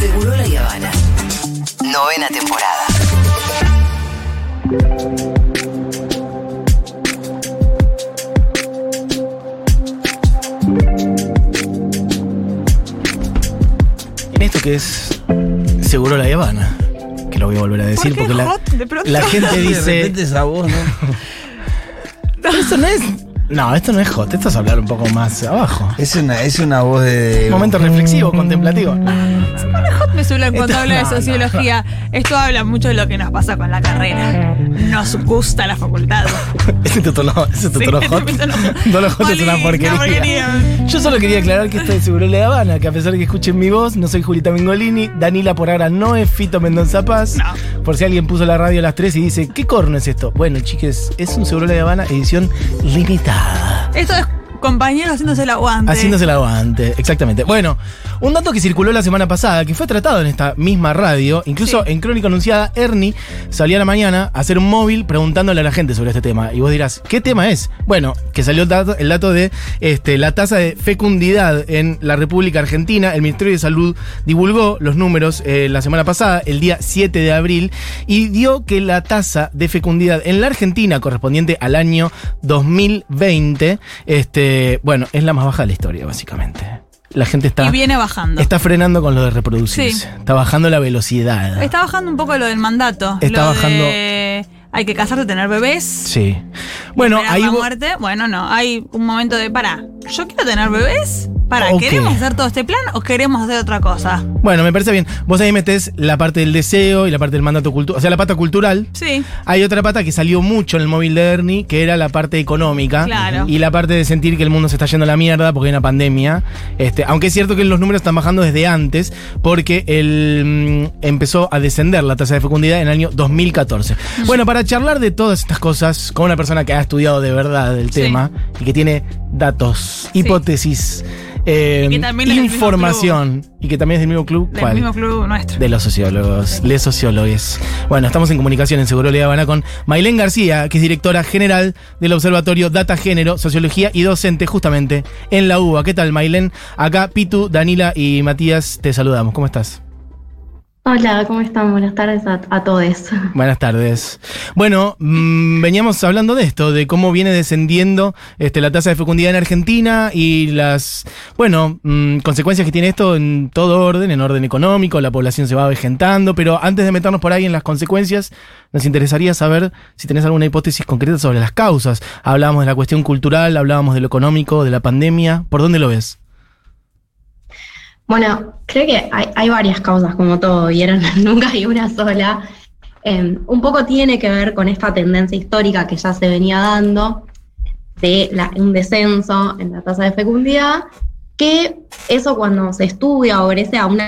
Seguro la Habana. Novena temporada. En esto que es Seguro la Habana, que lo voy a volver a decir ¿Por qué porque la, hot de pronto? la gente De dice. repente esa voz, ¿no? Pero esto no es. No, esto no es hot, esto es hablar un poco más abajo. Es una, es una voz de. Momento reflexivo, contemplativo. Hot me suena cuando Esto- habla de no, no. sociología. Esto habla mucho de lo que nos pasa con la carrera. Nos gusta la facultad. Ese es tu tono, ese es tu Sí, tono ese hot. tono. No lo hot es una porquería. porquería. Yo solo quería aclarar que esto es Seguro La Habana, que a pesar de que escuchen mi voz, no soy Julita Mengolini, Danila por ahora no es Fito Mendoza Paz. No. Por si alguien puso la radio a las 3 y dice, ¿qué corno es esto? Bueno, chiques, es un Seguro La Habana edición limitada. Esto es compañeros haciéndose el aguante. Haciéndose el aguante, exactamente. Bueno, un dato que circuló la semana pasada, que fue tratado en esta misma radio, incluso Sí. en Crónica Anunciada, Ernie salió a la mañana a hacer un móvil preguntándole a la gente sobre este tema. Y vos dirás, ¿qué tema es? Bueno, que salió el dato, el dato de este, la tasa de fecundidad en la República Argentina. El Ministerio de Salud divulgó los números eh, la semana pasada, el día 7 de abril, y dio que la tasa de fecundidad en la Argentina, correspondiente al año 2020, este, bueno, es la más baja de la historia, básicamente. La gente está, Y viene bajando. está frenando con lo de reproducirse. Sí. Está bajando la velocidad. Está bajando un poco lo del mandato. Está lo bajando- de hay que casarse, tener bebés. Sí. Bueno, vo- muerte. Bueno, no. Hay un momento de para. Yo quiero tener bebés. Para. ¿queremos hacer todo este plan o queremos hacer otra cosa? Bueno, me parece bien. Vos ahí metés la parte del deseo y la parte del mandato cultural, o sea, la pata cultural. Sí. Hay otra pata que salió mucho en el móvil de Ernie, que era la parte económica. Claro. Y la parte de sentir que el mundo se está yendo a la mierda porque hay una pandemia. Este, aunque es cierto que los números están bajando desde antes, porque el, mm, empezó a descender la tasa de fecundidad en el año 2014. Mm. Bueno, para charlar de todas estas cosas con una persona que ha estudiado de verdad el Sí. tema y que tiene datos, hipótesis, eh, Y que mismo información y que también es del mismo club. Del ¿Cuál? mismo club nuestro. De los sociólogos, les sociólogos. Bueno, estamos en comunicación en Seguro Le Habana con Mailén García, que es directora general del Observatorio Data Género, Sociología y docente justamente en la UBA. ¿Qué tal, Mailén? Acá Pitu, Danila y Matías te saludamos. ¿Cómo estás? Hola, ¿cómo están? Buenas tardes a, todos. Buenas tardes. Bueno, mm, veníamos hablando de esto, de cómo viene descendiendo este, la tasa de fecundidad en Argentina y las, bueno, mm, consecuencias que tiene esto en todo orden, en orden económico, la población se va avejentando, pero antes de meternos por ahí en las consecuencias, nos interesaría saber si tenés alguna hipótesis concreta sobre las causas. Hablábamos de la cuestión cultural, hablábamos de lo económico, de la pandemia, ¿por dónde lo ves? Bueno, creo que hay, varias causas, como todo, vieron, nunca hay una sola. Eh, un poco tiene que ver con esta tendencia histórica que ya se venía dando de un descenso en la tasa de fecundidad, que eso cuando se estudia, obedece a un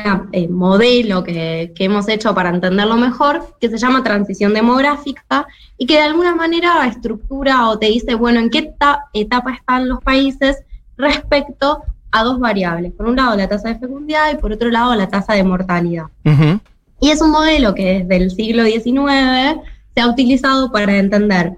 modelo que, que hemos hecho para entenderlo mejor, que se llama transición demográfica, y que de alguna manera estructura o te dice, bueno, en qué eta- etapa están los países respecto a dos variables. Por un lado la tasa de fecundidad y por otro lado la tasa de mortalidad. Ujú. Y es un modelo que desde el siglo XIX se ha utilizado para entender,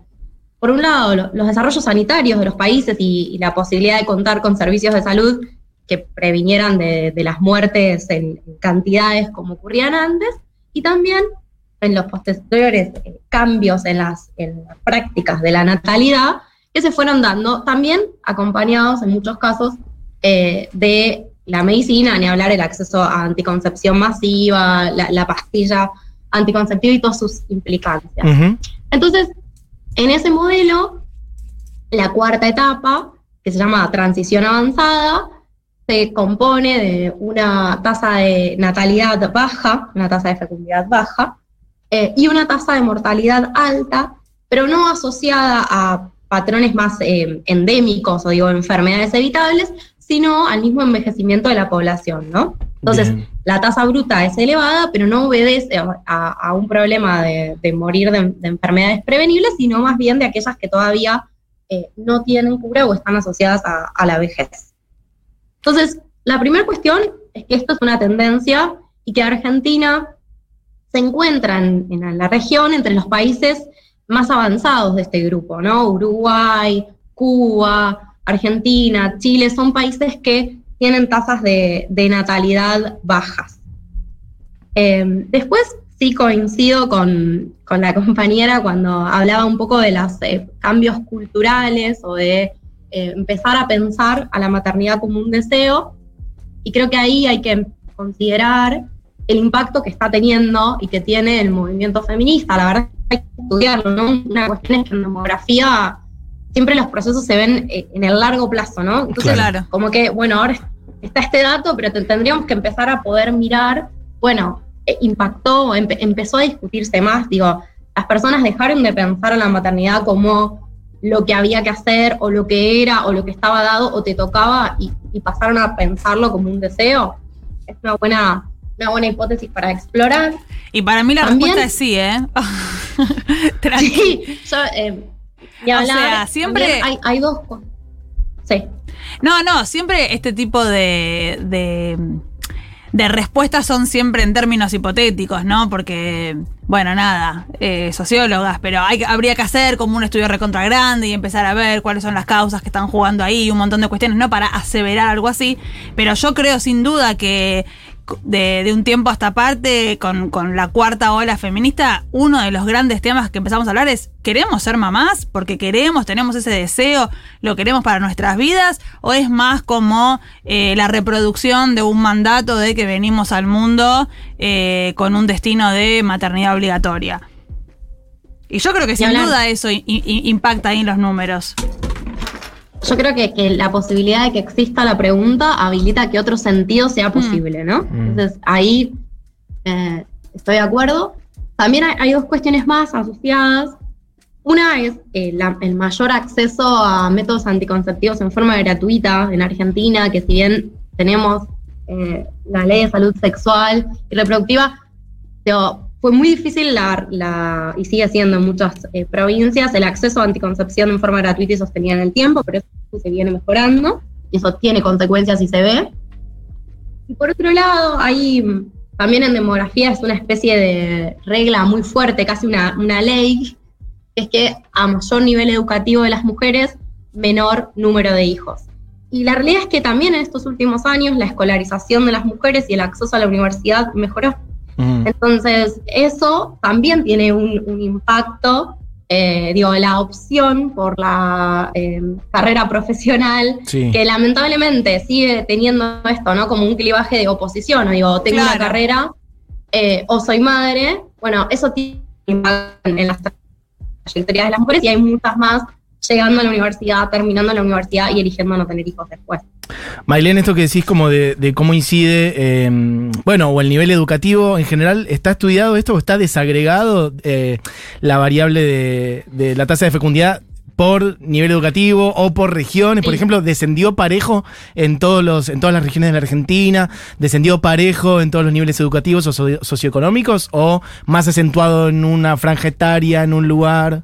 por un lado, lo- los desarrollos sanitarios de los países y, y la posibilidad de contar con servicios de salud que previnieran de, de las muertes en, en cantidades como ocurrían antes, y también en los posteriores eh, cambios en las, en las prácticas de la natalidad que se fueron dando, también acompañados en muchos casos eh, de la medicina, ni hablar el acceso a anticoncepción masiva, la, la pastilla anticonceptiva y todas sus implicancias. Entonces, en ese modelo, la cuarta etapa, que se llama transición avanzada, se compone de una tasa de natalidad baja, una tasa de fecundidad baja, eh, y una tasa de mortalidad alta, pero no asociada a patrones más eh, endémicos o digo enfermedades evitables, sino al mismo envejecimiento de la población, ¿no? Entonces, Bien. la tasa bruta es elevada, pero no obedece a, a- a un problema de, de morir de, de enfermedades prevenibles, sino más bien de aquellas que todavía eh, no tienen cura o están asociadas a, a la vejez. Entonces, la primera cuestión es que esto es una tendencia y que Argentina se encuentra en, en la región entre los países más avanzados de este grupo, ¿no? Uruguay, Cuba, Argentina, Chile, son países que tienen tasas de, natalidad bajas. Eh, después sí coincido con, con la compañera cuando hablaba un poco de los eh, cambios culturales o de eh, empezar a pensar a la maternidad como un deseo. Y creo que ahí hay que considerar el impacto que está teniendo y que tiene el movimiento feminista. La verdad hay que estudiarlo, ¿no? Una cuestión es que en demografía siempre los procesos se ven eh, en el largo plazo, ¿no? Entonces, Claro. como que, bueno, ahora está este dato, pero te- tendríamos que empezar a poder mirar, bueno, eh, impactó, empe- empezó a discutirse más, digo, las personas dejaron de pensar en la maternidad como lo que había que hacer o lo que era o lo que estaba dado o te tocaba y, y pasaron a pensarlo como un deseo. Es una buena, una buena hipótesis para explorar. Y para mí la También- respuesta es sí, ¿eh? Tranqui. Sí, yo, eh, ni O sea, siempre- Hay, hay dos. Sí. No, no, siempre este tipo de, de, de respuestas son siempre en términos hipotéticos, ¿no? Porque, bueno, nada, eh, sociólogas, pero hay, habría que hacer como un estudio recontra grande y empezar a ver cuáles son las causas que están jugando ahí, un montón de cuestiones, ¿no? Para aseverar algo así. Pero yo creo sin duda que de, de un tiempo hasta parte, con, con la cuarta ola feminista, uno de los grandes temas que empezamos a hablar es, ¿queremos ser mamás? Porque queremos, tenemos ese deseo, lo queremos para nuestras vidas, o es más como eh, la reproducción de un mandato de que venimos al mundo eh, con un destino de maternidad obligatoria. Y yo creo que sin duda eso impacta ahí en los números. Yo creo que, que la posibilidad de que exista la pregunta habilita que otro sentido sea posible, ¿no? Mm. Entonces, ahí eh, estoy de acuerdo. También hay, hay dos cuestiones más asociadas. Una es eh, la- el mayor acceso a métodos anticonceptivos en forma gratuita en Argentina, que si bien tenemos eh, la ley de salud sexual y reproductiva, pero fue muy difícil la, la- y sigue siendo en muchas eh, provincias el acceso a anticoncepción en forma gratuita y sostenida en el tiempo, pero eso se viene mejorando y eso tiene consecuencias y se ve. Y por otro lado, hay mm, también en demografía es una especie de regla muy fuerte, casi una, una ley, que es que a mayor nivel educativo de las mujeres, menor número de hijos. Y la realidad es que también en estos últimos años la escolarización de las mujeres y el acceso a la universidad mejoró. Mm. Entonces, eso también tiene un, un impacto, eh, digo, la opción por la eh, carrera profesional, Sí. que lamentablemente sigue teniendo esto, ¿no? Como un clivaje de oposición, o digo, tengo una Claro. carrera eh, o soy madre, bueno, eso tiene impacto en, en las trayectorias de las mujeres y hay muchas más llegando a la universidad, terminando la universidad y eligiendo no tener hijos después. Mailén, esto que decís como de, de cómo incide, eh, bueno, o el nivel educativo en general, ¿está estudiado esto o está desagregado eh, la variable de, de la tasa de fecundidad por nivel educativo o por regiones? Por Sí. ejemplo, ¿descendió parejo en, todos los, en todas las regiones de la Argentina? ¿Descendió parejo en todos los niveles educativos o socio- socioeconómicos? ¿O más acentuado en una franja etaria, en un lugar?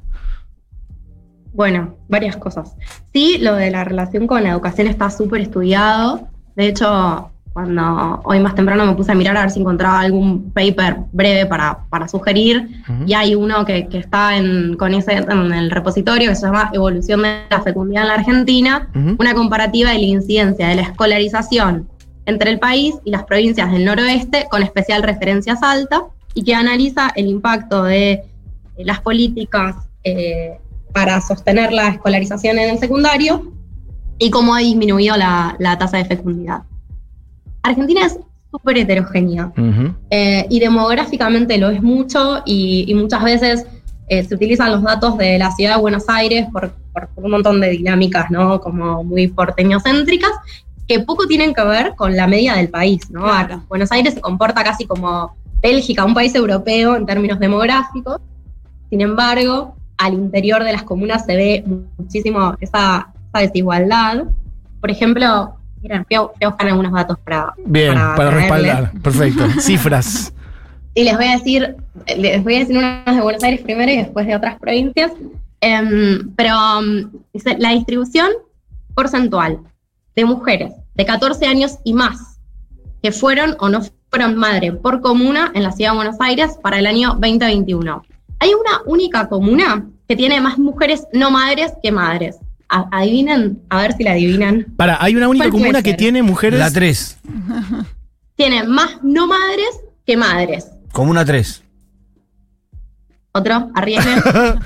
Bueno, varias cosas. Sí, lo de la relación con la educación está súper estudiado. De hecho, cuando hoy más temprano me puse a mirar a ver si encontraba algún paper breve para, para sugerir, Ujú. y hay uno que, que está en, con ese, en el repositorio que se llama Evolución de la Fecundidad en la Argentina, una comparativa de la incidencia de la escolarización entre el país y las provincias del noroeste, con especial referencia a Salta, y que analiza el impacto de eh, las políticas eh, para sostener la escolarización en el secundario y cómo ha disminuido la, la tasa de fecundidad. Argentina es súper heterogénea. Ujú. Eh, y demográficamente lo es mucho y, y muchas veces eh, se utilizan los datos de la ciudad de Buenos Aires por, por un montón de dinámicas, ¿no? Como muy porteñocéntricas, que poco tienen que ver con la media del país, ¿no? Claro. Buenos Aires se comporta casi como Bélgica, un país europeo en términos demográficos. Sin embargo, al interior de las comunas se ve muchísimo esa, esa desigualdad. Por ejemplo, miren, fui a, fui a buscar algunos datos para, Bien, para, respaldar. Perfecto. Cifras. Y les voy a decir, les voy a decir unas de Buenos Aires primero y después de otras provincias. Em, pero um, dice, la distribución porcentual de mujeres de 14 años y más que fueron o no fueron madre por comuna en la ciudad de Buenos Aires para el año 2021. Hay una única comuna que tiene más mujeres no madres que madres. A- adivinen, a ver si la adivinan. Para, hay una única ¿Cuál puede comuna que tiene mujeres. La 3. Tiene más no madres que madres. Comuna 3. Otro, arriesgue.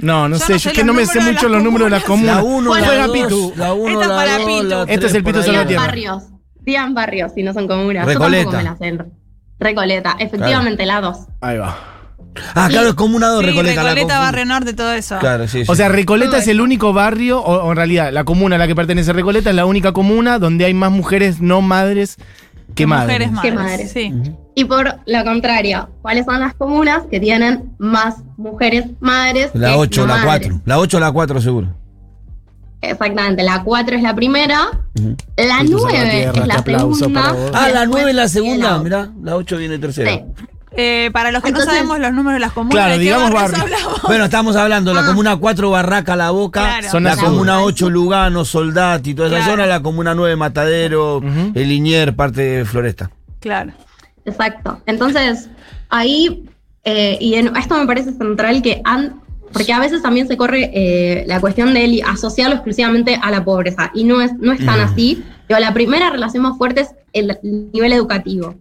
No, no Yo sé, no yo sé es que no me sé mucho los números de las comunas. La 1, Bueno, la Juega 2, Pitu. la 1, Esta la para 2, Pitu. la Este 3. es el Pitu. Salvatierra. Digan barrios. Digan barrios si no son comunas. Recoleta. Yo tampoco me las sé. Recoleta, efectivamente, la dos. Ahí va. Ah, claro, es Comuna 2, Sí, Recoleta. la Recoleta. Barrio Norte, todo eso. Claro, sí, sí. O sea, Recoleta Todo es el único barrio, o, o en realidad la comuna a la que pertenece Recoleta es la única comuna donde hay más mujeres no madres que madres. mujeres madres. Que madres. Sí. Y por lo contrario, ¿cuáles son las comunas que tienen más mujeres madres? la que 8, no la madres? 4. La 8 o la 4 seguro. Exactamente, la 4 es la primera, Ujú. la Pitu 9 Salvatierra, es la segunda. Ah, la después 9 es la segunda. Mirá, la 8 viene tercera. Sí. Eh, para los que Entonces- no sabemos los números de las comunas, Claro, ¿de qué digamos barrio. Bueno, estamos hablando de la Ah. comuna 4, Barraca, La Boca, Claro. Zona la sur. comuna 8, Lugano, Soldati, toda esa Claro. zona, la comuna 9, Matadero, Ujú. El Linier, parte de Floresta. Claro. Exacto. Entonces, ahí, eh, y en- esto me parece central que han, porque a veces también se corre eh, la cuestión de asociarlo exclusivamente a la pobreza, y no es, no es tan Mm. así. Pero la primera relación más fuerte es el nivel educativo.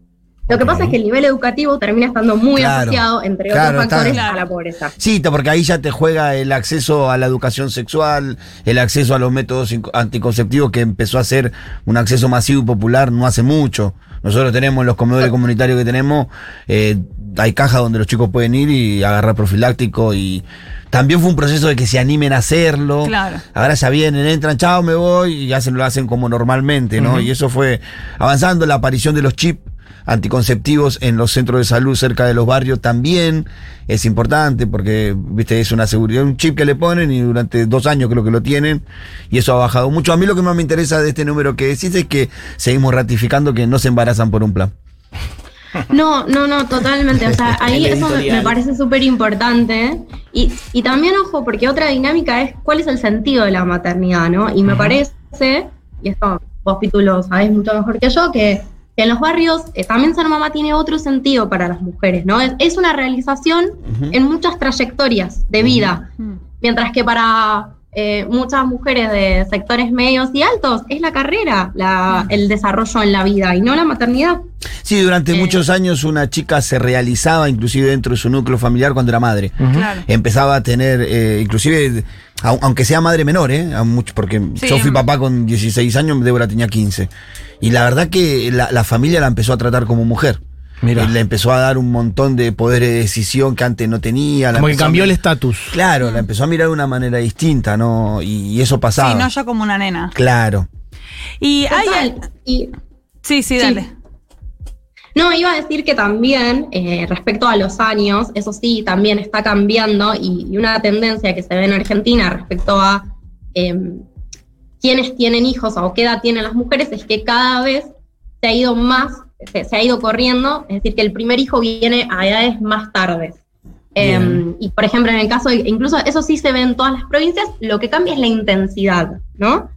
Lo que pasa es que el nivel educativo termina estando muy Claro. asociado, entre Claro, otros factores, está- a la pobreza. Sí, porque ahí ya te juega el acceso a la educación sexual, el acceso a los métodos anticonceptivos que empezó a ser un acceso masivo y popular no hace mucho. Nosotros tenemos en los comedores comunitarios que tenemos, eh, hay cajas donde los chicos pueden ir y agarrar profiláctico y también fue un proceso de que se animen a hacerlo. Claro. Ahora ya vienen, entran, chao, me voy y hacen, lo hacen como normalmente, ¿no? Y eso fue avanzando, la aparición de los chips anticonceptivos en los centros de salud cerca de los barrios también es importante porque, viste, es una seguridad, un chip que le ponen y durante dos años creo que lo tienen y eso ha bajado mucho. A mí lo que más me interesa de este número que decís es que seguimos ratificando que no se embarazan por un plan. No, no, no, totalmente. O sea, ahí eso me, parece súper importante. Y, y también, ojo, porque otra dinámica es cuál es el sentido de la maternidad, ¿no? Y me parece, y esto vos, Pitu, lo sabés mucho mejor que yo, que en los barrios eh, también ser mamá tiene otro sentido para las mujeres, ¿no? Es, es una realización en muchas trayectorias de vida. Mientras que para eh, muchas mujeres de sectores medios y altos es la carrera, la, el desarrollo en la vida y no la maternidad. Sí, durante Eh. muchos años una chica se realizaba inclusive dentro de su núcleo familiar cuando era madre. Claro. empezaba a tener, eh, inclusive, au- aunque sea madre menor, ¿eh? Porque Sí. yo fui papá con 16 años, Débora tenía 15. Y la verdad que la, la familia la empezó a tratar como mujer. Mira. Eh, Le empezó a dar un montón de poderes de decisión que antes no tenía. la Como que cambió el estatus. Claro, la empezó a mirar de una manera distinta, ¿no? Y, y eso pasaba. Sí, no yo como una nena. Claro. Y hay. Y, Sí, sí, dale. No, iba a decir que también, eh, respecto a los años, eso sí, también está cambiando y, y una tendencia que se ve en Argentina respecto a em, quiénes tienen hijos o qué edad tienen las mujeres es que cada vez se ha ido más, se, se ha ido corriendo, es decir, que el primer hijo viene a edades más tardes. Em, y por ejemplo, en el caso, de, incluso eso sí se ve en todas las provincias, lo que cambia es la intensidad, ¿no?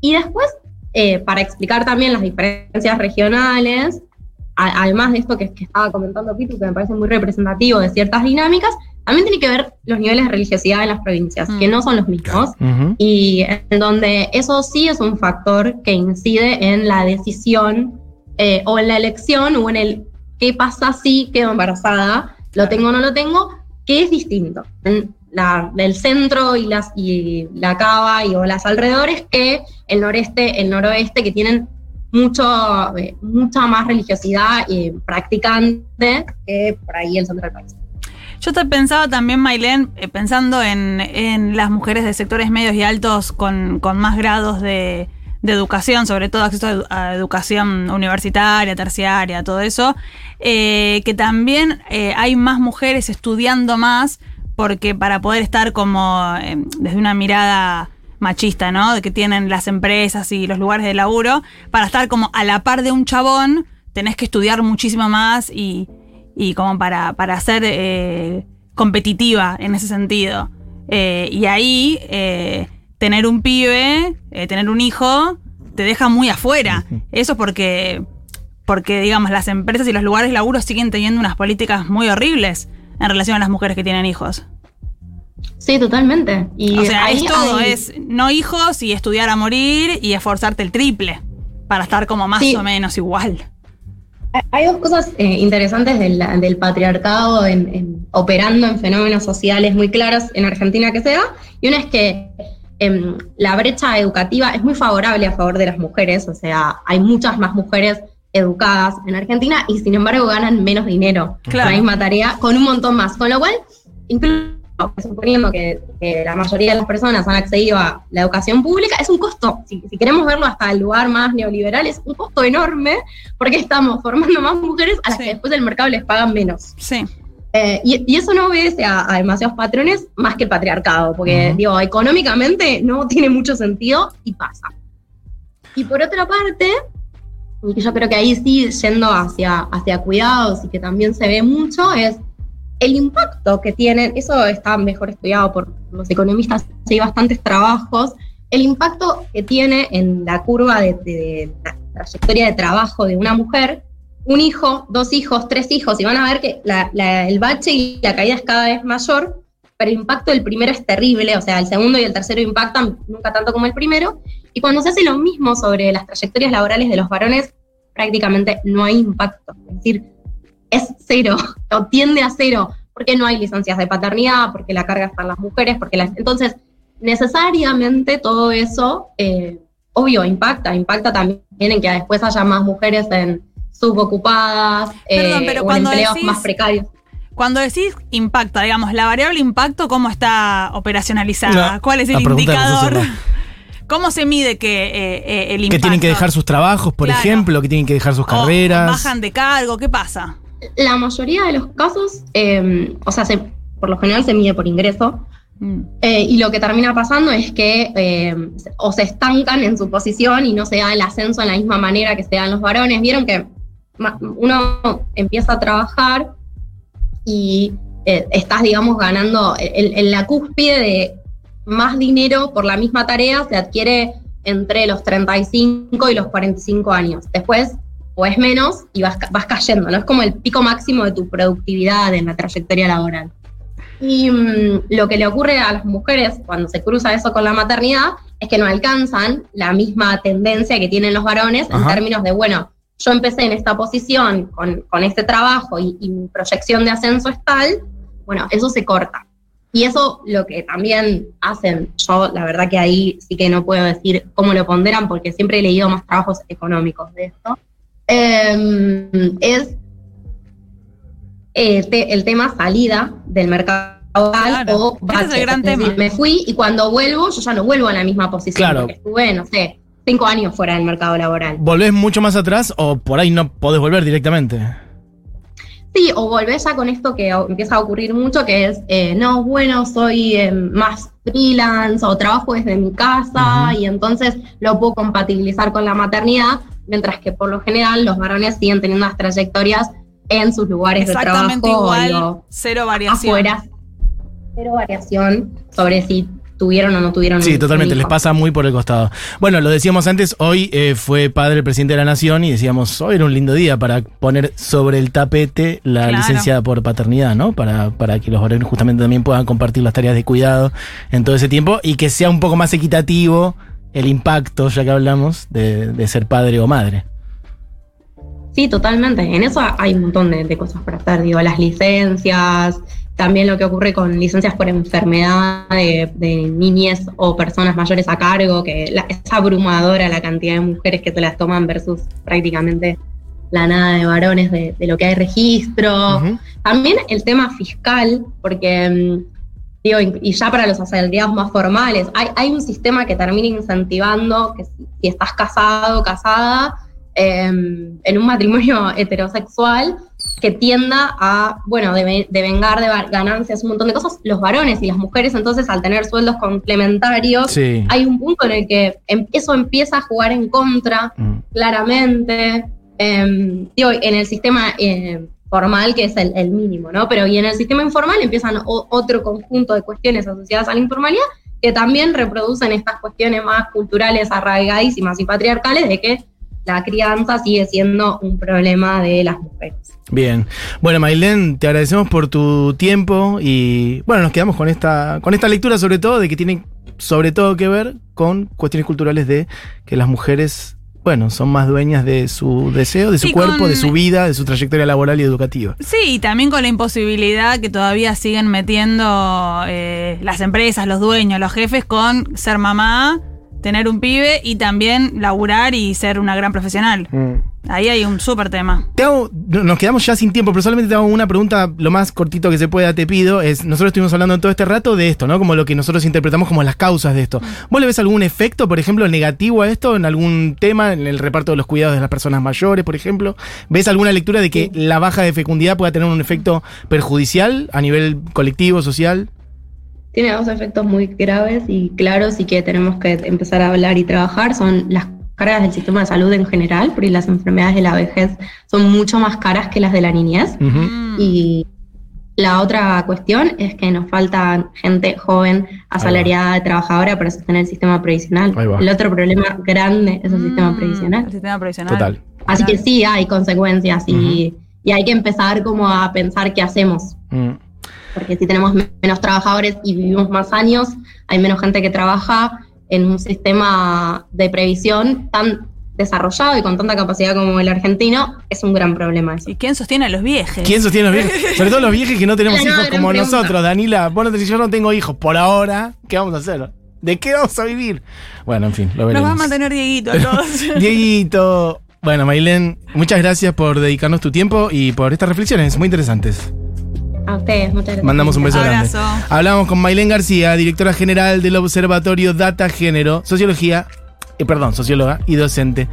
Y después, eh, para explicar también las diferencias regionales, a- además de esto que, que estaba comentando Pitu, que me parece muy representativo de ciertas dinámicas, también tiene que ver los niveles de religiosidad en las provincias, Mm. que no son los mismos, Ujú. y en donde eso sí es un factor que incide en la decisión eh, o en la elección o en el qué pasa si quedo embarazada, lo tengo o no lo tengo, que es distinto. En la, del centro y, las, y la cava y o las alrededores que el noreste, el noroeste, que tienen mucho, eh, mucha más religiosidad eh, practicante que por ahí el centro del país. Yo te pensaba también, Mailén, eh, pensando en, en las mujeres de sectores medios y altos con, con más grados de, de educación, sobre todo acceso a, edu- a educación universitaria, terciaria, todo eso, eh, que también eh, hay más mujeres estudiando más porque para poder estar como desde una mirada machista, ¿no? De que tienen las empresas y los lugares de laburo, para estar como a la par de un chabón, tenés que estudiar muchísimo más y, y como para, para ser eh, competitiva en ese sentido. Eh, y ahí eh, tener un pibe, eh, tener un hijo, te deja muy afuera. Eso porque, porque, digamos, las empresas y los lugares de laburo siguen teniendo unas políticas muy horribles en relación a las mujeres que tienen hijos. Sí, totalmente. Y O sea, ahí es todo, hay- es no hijos y estudiar a morir y esforzarte el triple para estar como más Sí. o menos igual. Hay dos cosas eh, interesantes del, del patriarcado en- en- operando en fenómenos sociales muy claros en Argentina que se da, y una es que em, la brecha educativa es muy favorable a favor de las mujeres, o sea, hay muchas más mujeres educadas en Argentina y sin embargo ganan menos dinero Claro. la misma tarea con un montón más, con lo cual, incluso suponiendo que, que la mayoría de las personas han accedido a la educación pública, es un costo, si, si queremos verlo hasta el lugar más neoliberal, es un costo enorme porque estamos formando más mujeres a las Sí. que después el mercado les pagan menos. Sí. Eh, y, y eso no obedece a, a demasiados patrones más que el patriarcado, porque digo, económicamente no tiene mucho sentido y pasa. Y por otra parte, y que yo creo que ahí sí, yendo hacia, hacia cuidados y que también se ve mucho, es el impacto que tienen, eso está mejor estudiado por los economistas, hay bastantes trabajos, el impacto que tiene en la curva de, de la trayectoria de trabajo de una mujer, un hijo, dos hijos, tres hijos, y van a ver que el bache y la caída es cada vez mayor, pero el impacto del primero es terrible, o sea, el segundo y el tercero impactan nunca tanto como el primero, y cuando se hace lo mismo sobre las trayectorias laborales de los varones, prácticamente no hay impacto, es decir, es cero, o tiende a cero, porque no hay licencias de paternidad, porque la carga está en las mujeres, porque las... Entonces, necesariamente todo eso, eh, obvio, impacta, impacta también en que después haya más mujeres en subocupadas, Perdón, eh, pero o en cuando empleos decís- más precarios. Cuando decís impacta, digamos, la variable impacto, ¿cómo está operacionalizada? No, ¿Cuál es el indicador? ¿Cómo se mide que eh, eh, el impacto? Que tienen que dejar sus trabajos, por Claro. ejemplo, que tienen que dejar sus O carreras. bajan de cargo, ¿qué pasa? La mayoría de los casos, eh, o sea, se- por lo general se mide por ingreso, Mm. Eh, y lo que termina pasando es que eh, o se estancan en su posición y no se da el ascenso en la misma manera que se dan los varones. Vieron que uno empieza a trabajar y eh, estás, digamos, ganando en, en la cúspide de más dinero por la misma tarea se adquiere entre los 35 y los 45 años. Después, o es menos y vas, vas cayendo, ¿no? Es como el pico máximo de tu productividad en la trayectoria laboral. Y mm, lo que le ocurre a las mujeres cuando se cruza eso con la maternidad es que no alcanzan la misma tendencia que tienen los varones en Ajá. términos de, bueno, yo empecé en esta posición con, con este trabajo y, y mi proyección de ascenso es tal, bueno, eso se corta. Y eso lo que también hacen, yo la verdad que ahí sí que no puedo decir cómo lo ponderan porque siempre he leído más trabajos económicos de esto, eh, es eh, te- el tema salida del mercado laboral Claro, o ese es el gran decir, tema. me fui y cuando vuelvo yo ya no vuelvo a la misma posición Claro. porque estuve, no sé, cinco años fuera del mercado laboral. ¿Volvés mucho más atrás o por ahí no podés volver directamente? Sí, o volvés ya con esto que empieza a ocurrir mucho, que es, eh, no, bueno, soy eh, más freelance o trabajo desde mi casa y entonces lo puedo compatibilizar con la maternidad, mientras que por lo general los varones siguen teniendo las trayectorias en sus lugares de Exactamente trabajo igual, digo, cero variación. afuera. Cero variación sobre si tuvieron o no tuvieron Sí, un- totalmente, un les pasa muy por el costado. Bueno, lo decíamos antes, hoy eh, fue padre el presidente de la Nación y decíamos, hoy era un lindo día para poner sobre el tapete la Claro. licencia por paternidad, ¿no? Para, para que los varones justamente también puedan compartir las tareas de cuidado en todo ese tiempo y que sea un poco más equitativo el impacto, ya que hablamos, de, de ser padre o madre. Sí, totalmente. En eso hay un montón de, de cosas para hacer. Digo, las licencias, también lo que ocurre con licencias por enfermedad de, de niñez o personas mayores a cargo, que la- es abrumadora la cantidad de mujeres que se las toman versus prácticamente la nada de varones de, de lo que hay registro. También el tema fiscal, porque, mm, digo, y ya para los asalariados más formales, hay, hay un sistema que termina incentivando que si, si estás casado, casada, eh, en un matrimonio heterosexual, que tienda a, bueno, devengar de va- ganancias, un montón de cosas, los varones y las mujeres, entonces al tener sueldos complementarios, Sí. hay un punto en el que em- eso empieza a jugar en contra Mm. claramente. eh, digo, en el sistema eh, formal, que es el, el mínimo, ¿no? Pero y en el sistema informal empiezan otro conjunto de cuestiones asociadas a la informalidad que también reproducen estas cuestiones más culturales arraigadísimas y patriarcales de que la crianza sigue siendo un problema de las mujeres. Bien. Bueno, Mailén, te agradecemos por tu tiempo y bueno, nos quedamos con esta, con esta lectura sobre todo de que tiene sobre todo que ver con cuestiones culturales de que las mujeres bueno, son más dueñas de su deseo, de su Y cuerpo, con- de su vida, de su trayectoria laboral y educativa. Sí, y también con la imposibilidad que todavía siguen metiendo eh, las empresas, los dueños, los jefes con ser mamá, tener un pibe y también laburar y ser una gran profesional. Ahí hay un súper tema. Te hago- no- nos quedamos ya sin tiempo, pero solamente te hago una pregunta lo más cortito que se pueda, te pido. Es, nosotros estuvimos hablando en todo este rato de esto, ¿no? Como lo que nosotros interpretamos como las causas de esto. ¿Vos le ves algún efecto, por ejemplo, negativo a esto en algún tema, en el reparto de los cuidados de las personas mayores, por ejemplo? ¿Ves alguna lectura de que la baja de fecundidad pueda tener un efecto perjudicial a nivel colectivo, social? Tiene dos efectos muy graves y claros y que tenemos que empezar a hablar y trabajar. Son las cargas del sistema de salud en general, porque las enfermedades de la vejez son mucho más caras que las de la niñez. Ujú. Mm. Y la otra cuestión es que nos falta gente joven, asalariada, trabajadora para sostener el sistema previsional. El otro problema grande es el sistema Mm, previsional. El sistema previsional. Total. Así que sí hay consecuencias y, y hay que empezar como a pensar qué hacemos. Mm. Porque si tenemos me- menos trabajadores y vivimos más años, hay menos gente que trabaja en un sistema de previsión tan desarrollado y con tanta capacidad como el argentino, es un gran problema eso. ¿Y quién sostiene a los viejos? ¿Quién sostiene a los viejos? Sobre todo los viejos que no tenemos hijos como pregunta. nosotros, Danila. Vos no tenés- yo no tengo hijos. Por ahora, ¿qué vamos a hacer? ¿De qué vamos a vivir? Bueno, en fin, lo Nos veremos. va a mantener Dieguito a todos. Dieguito. Bueno, Mailén, muchas gracias por dedicarnos tu tiempo y por estas reflexiones muy interesantes. A ustedes, muchas gracias. Mandamos un beso Abrazo. grande. Hablamos con Mailén García, directora general del Observatorio Data Género, Sociología, eh, perdón, socióloga y docente.